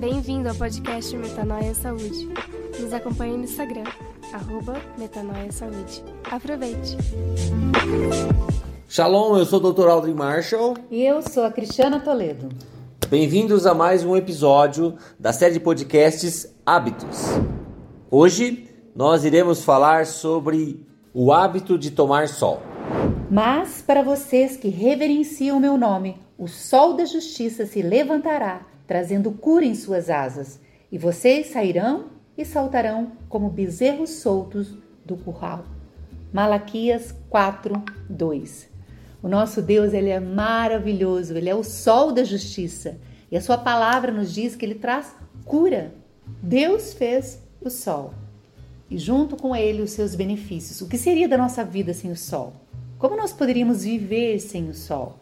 Bem-vindo ao podcast Metanoia Saúde. Nos acompanhe no Instagram, arroba Metanoia Saúde. Aproveite! Shalom, eu sou o Dr. Aldrin Marshall. E eu sou a Cristiana Toledo. Bem-vindos a mais um episódio da série de podcasts Hábitos. Hoje nós iremos falar sobre o hábito de tomar sol. Mas para vocês que reverenciam o meu nome, o sol da justiça se levantará, trazendo cura em suas asas, e vocês sairão e saltarão como bezerros soltos do curral. Malaquias 4, 2. O nosso Deus, ele é maravilhoso, ele é o sol da justiça. E a sua palavra nos diz que ele traz cura. Deus fez o sol e junto com ele os seus benefícios. O que seria da nossa vida sem o sol? Como nós poderíamos viver sem o sol?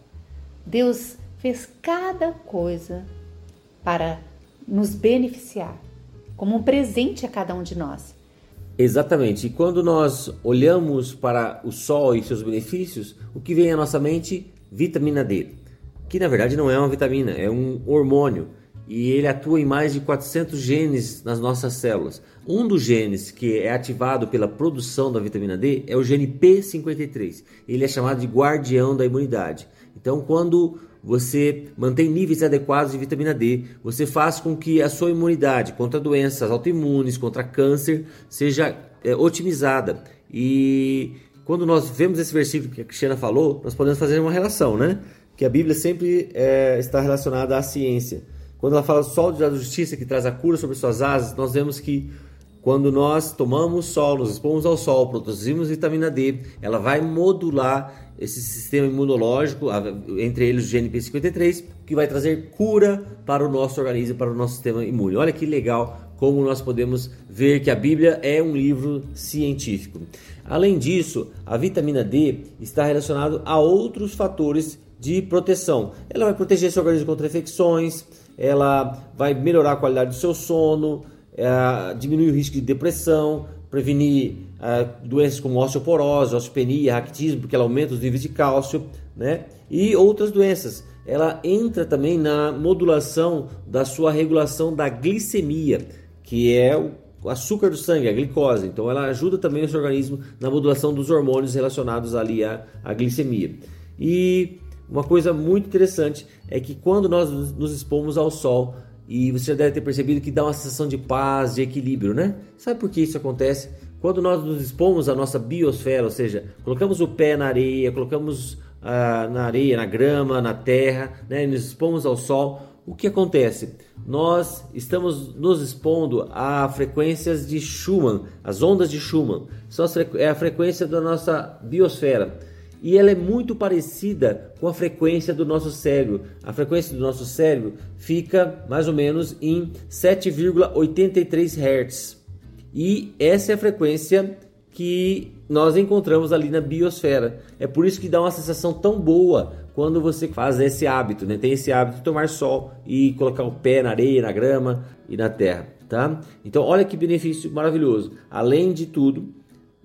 Deus fez cada coisa para nos beneficiar, como um presente a cada um de nós. Exatamente. E quando nós olhamos para o sol e seus benefícios, o que vem à nossa mente? Vitamina D, que na verdade não é uma vitamina, é um hormônio e ele atua em mais de 400 genes nas nossas células. Um dos genes que é ativado pela produção da vitamina D é o gene P53. Ele é chamado de guardião da imunidade. Então, quando você mantém níveis adequados de vitamina D, você faz com que a sua imunidade contra doenças autoimunes, contra câncer, seja é, otimizada. E quando nós vemos esse versículo que a Cristiana falou, nós podemos fazer uma relação, né? Que a Bíblia sempre é, está relacionada à ciência. Quando ela fala sol da justiça que traz a cura sobre suas asas, nós vemos que quando nós tomamos sol, nos expomos ao sol, produzimos vitamina D, ela vai modular esse sistema imunológico, entre eles o GNP53, que vai trazer cura para o nosso organismo, para o nosso sistema imune. Olha que legal como nós podemos ver que a Bíblia é um livro científico. Além disso, a vitamina D está relacionada a outros fatores de proteção. Ela vai proteger seu organismo contra infecções, ela vai melhorar a qualidade do seu sono, é, diminuir o risco de depressão, prevenir uh, doenças como osteoporose, osteopenia, raquitismo, porque ela aumenta os níveis de cálcio, né? E outras doenças. Ela entra também na modulação da sua regulação da glicemia, que é o açúcar do sangue, a glicose. Então ela ajuda também o seu organismo na modulação dos hormônios relacionados ali à, à glicemia. E uma coisa muito interessante é que quando nós nos expomos ao sol, e você já deve ter percebido que dá uma sensação de paz, de equilíbrio, né? Sabe por que isso acontece? Quando nós nos expomos à nossa biosfera, ou seja, colocamos o pé na areia, colocamos ah, na areia, na grama, na terra, né? nos expomos ao sol, o que acontece? Nós estamos nos expondo a frequências de Schumann, as ondas de Schumann, são é a frequência da nossa biosfera e ela é muito parecida com a frequência do nosso cérebro. A frequência do nosso cérebro fica mais ou menos em 7,83 Hz. E essa é a frequência que nós encontramos ali na biosfera. É por isso que dá uma sensação tão boa quando você faz esse hábito, né? Tem esse hábito de tomar sol e colocar o pé na areia, na grama e na terra, tá? Então, olha que benefício maravilhoso. Além de tudo,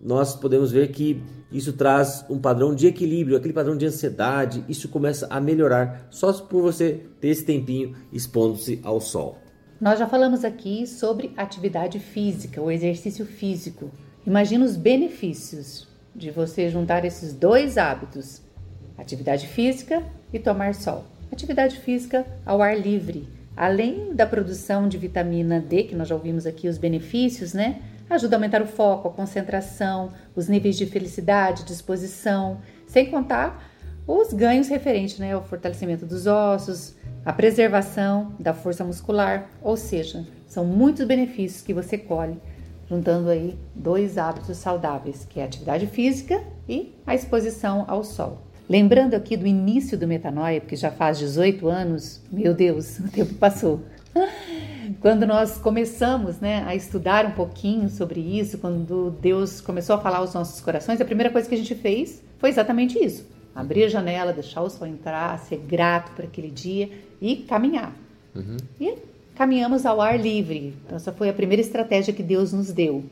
nós podemos ver que isso traz um padrão de equilíbrio, aquele padrão de ansiedade, isso começa a melhorar só por você ter esse tempinho expondo-se ao sol. Nós já falamos aqui sobre atividade física, o exercício físico. Imagina os benefícios de você juntar esses dois hábitos, atividade física e tomar sol. Atividade física ao ar livre, além da produção de vitamina D, que nós já ouvimos aqui os benefícios, né? Ajuda a aumentar o foco, a concentração, os níveis de felicidade, disposição, sem contar os ganhos referentes né, ao fortalecimento dos ossos, a preservação da força muscular, ou seja, são muitos benefícios que você colhe juntando aí dois hábitos saudáveis, que é a atividade física e a exposição ao sol. Lembrando aqui do início do metanoia, porque já faz 18 anos, meu Deus, o tempo passou. Quando nós começamos né, a estudar um pouquinho sobre isso, quando Deus começou a falar aos nossos corações, a primeira coisa que a gente fez foi exatamente isso: abrir a janela, deixar o sol entrar, ser grato por aquele dia e caminhar. Uhum. E caminhamos ao ar livre. Então, essa foi a primeira estratégia que Deus nos deu.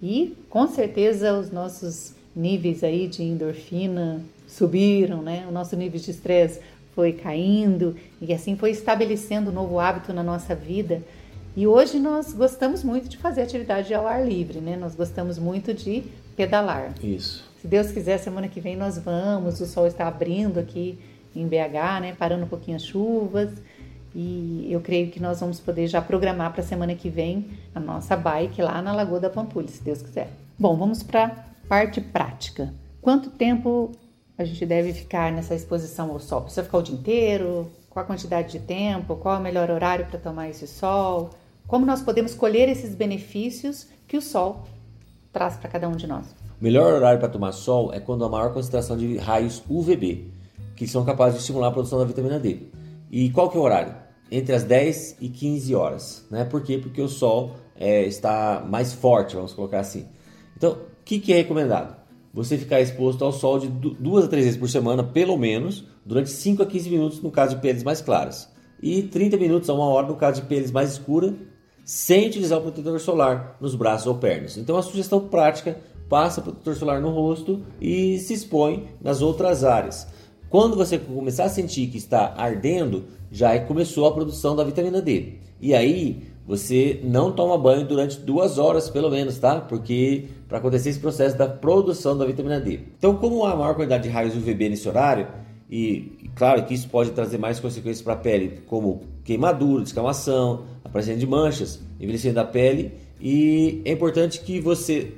E com certeza os nossos níveis aí de endorfina subiram, né? O nosso nível de estresse foi caindo e assim foi estabelecendo um novo hábito na nossa vida. E hoje nós gostamos muito de fazer atividade ao ar livre, né? Nós gostamos muito de pedalar. Isso. Se Deus quiser, semana que vem nós vamos. O sol está abrindo aqui em BH, né? Parando um pouquinho as chuvas. E eu creio que nós vamos poder já programar para a semana que vem a nossa bike lá na Lagoa da Pampulha, se Deus quiser. Bom, vamos para a parte prática. Quanto tempo a gente deve ficar nessa exposição ao sol? Precisa ficar o dia inteiro? Qual a quantidade de tempo? Qual é o melhor horário para tomar esse sol? Como nós podemos colher esses benefícios que o sol traz para cada um de nós? O melhor horário para tomar sol é quando há maior concentração de raios UVB, que são capazes de estimular a produção da vitamina D. E qual que é o horário? Entre as 10 e 15 horas. Né? Por quê? Porque o sol é, está mais forte, vamos colocar assim. Então, o que, que é recomendado? Você ficar exposto ao sol de duas a três vezes por semana, pelo menos, durante 5 a 15 minutos no caso de peles mais claras. E 30 minutos a uma hora no caso de peles mais escuras, sem utilizar o protetor solar nos braços ou pernas. Então, a sugestão prática: passa protetor solar no rosto e se expõe nas outras áreas. Quando você começar a sentir que está ardendo, já começou a produção da vitamina D. E aí você não toma banho durante duas horas pelo menos, tá? Porque para acontecer esse processo da produção da vitamina D. Então, como há maior quantidade de raios UVB nesse horário, e claro que isso pode trazer mais consequências para a pele, como queimadura, descamação, aparecimento de manchas, envelhecimento da pele. E é importante que você,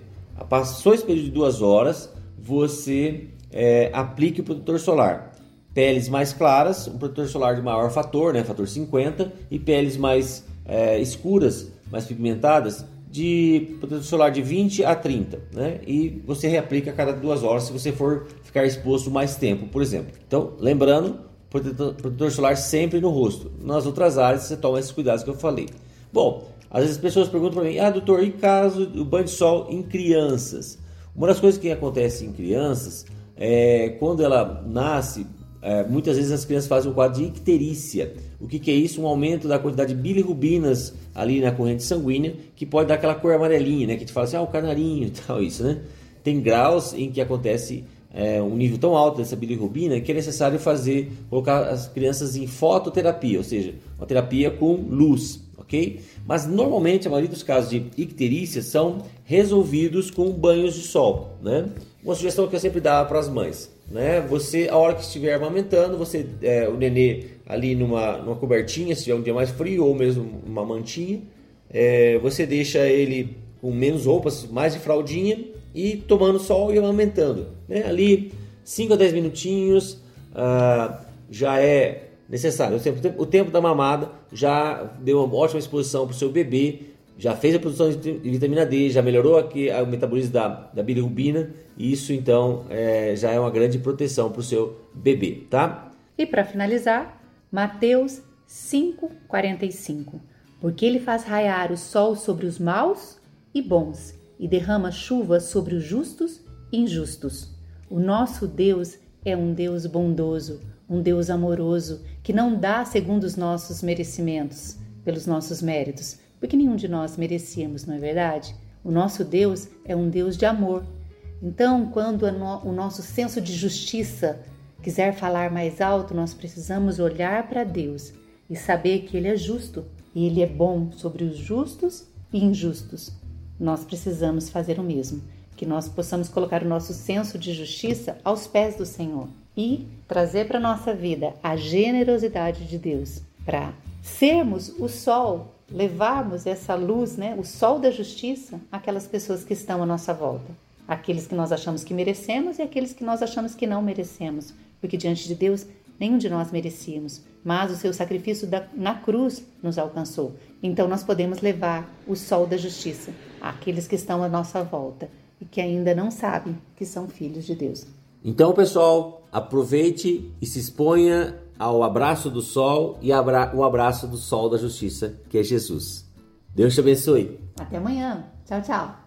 passou esse período de duas horas, você é, aplique o protetor solar. Peles mais claras, um protetor solar de maior fator, né, fator 50, e peles mais é, escuras, mais pigmentadas, de protetor solar de 20 a 30, né? E você reaplica a cada duas horas se você for ficar exposto mais tempo, por exemplo. Então, lembrando, protetor, protetor solar sempre no rosto. Nas outras áreas você toma esses cuidados que eu falei. Bom, às vezes as pessoas perguntam para mim, ah, doutor, e caso o banho de sol em crianças? Uma das coisas que acontece em crianças é quando ela nasce, é, muitas vezes as crianças fazem um quadro de icterícia. O que, que, é isso? Um aumento da quantidade de bilirrubinas ali na corrente sanguínea, que pode dar aquela cor amarelinha, né? Que gente fala assim, ah, o canarinho e tal, isso, né? Tem graus em que acontece é, um nível tão alto dessa bilirrubina que é necessário fazer, colocar as crianças em fototerapia, ou seja, uma terapia com luz, ok? Mas normalmente a maioria dos casos de icterícia são resolvidos com banhos de sol, né? Uma sugestão que eu sempre dava para as mães, né? Você, a hora que estiver amamentando, você, é, o nenê ali numa, numa cobertinha, se tiver um dia mais frio, ou mesmo uma mantinha, é, você deixa ele com menos roupas, mais de fraldinha e tomando sol e amamentando, né? Ali 5 a 10 minutinhos ah, já é necessário. O tempo, da mamada já deu uma ótima exposição para o seu bebê, já fez a produção de vitamina D, já melhorou aqui o metabolismo da, da bilirrubina, e isso então é, já é uma grande proteção para o seu bebê, tá? E para finalizar, Mateus 5,45 Porque ele faz raiar o sol sobre os maus e bons, e derrama chuva sobre os justos e injustos. O nosso Deus é um Deus bondoso, um Deus amoroso, que não dá segundo os nossos merecimentos, pelos nossos méritos, porque nenhum de nós merecíamos, não é verdade? O nosso Deus é um Deus de amor. Então, quando o nosso senso de justiça quiser falar mais alto, nós precisamos olhar para Deus e saber que Ele é justo e Ele é bom sobre os justos e injustos. Nós precisamos fazer o mesmo, que nós possamos colocar o nosso senso de justiça aos pés do Senhor e trazer para nossa vida a generosidade de Deus para sermos o sol, levarmos essa luz, né, o sol da justiça àquelas pessoas que estão à nossa volta, aqueles que nós achamos que merecemos e aqueles que nós achamos que não merecemos, porque diante de Deus nenhum de nós merecíamos, mas o seu sacrifício da, na cruz nos alcançou. Então nós podemos levar o sol da justiça àqueles que estão à nossa volta e que ainda não sabem que são filhos de Deus. Então, pessoal, aproveite e se exponha ao abraço do sol e abra o abraço do sol da justiça, que é Jesus. Deus te abençoe. Até amanhã. Tchau, tchau.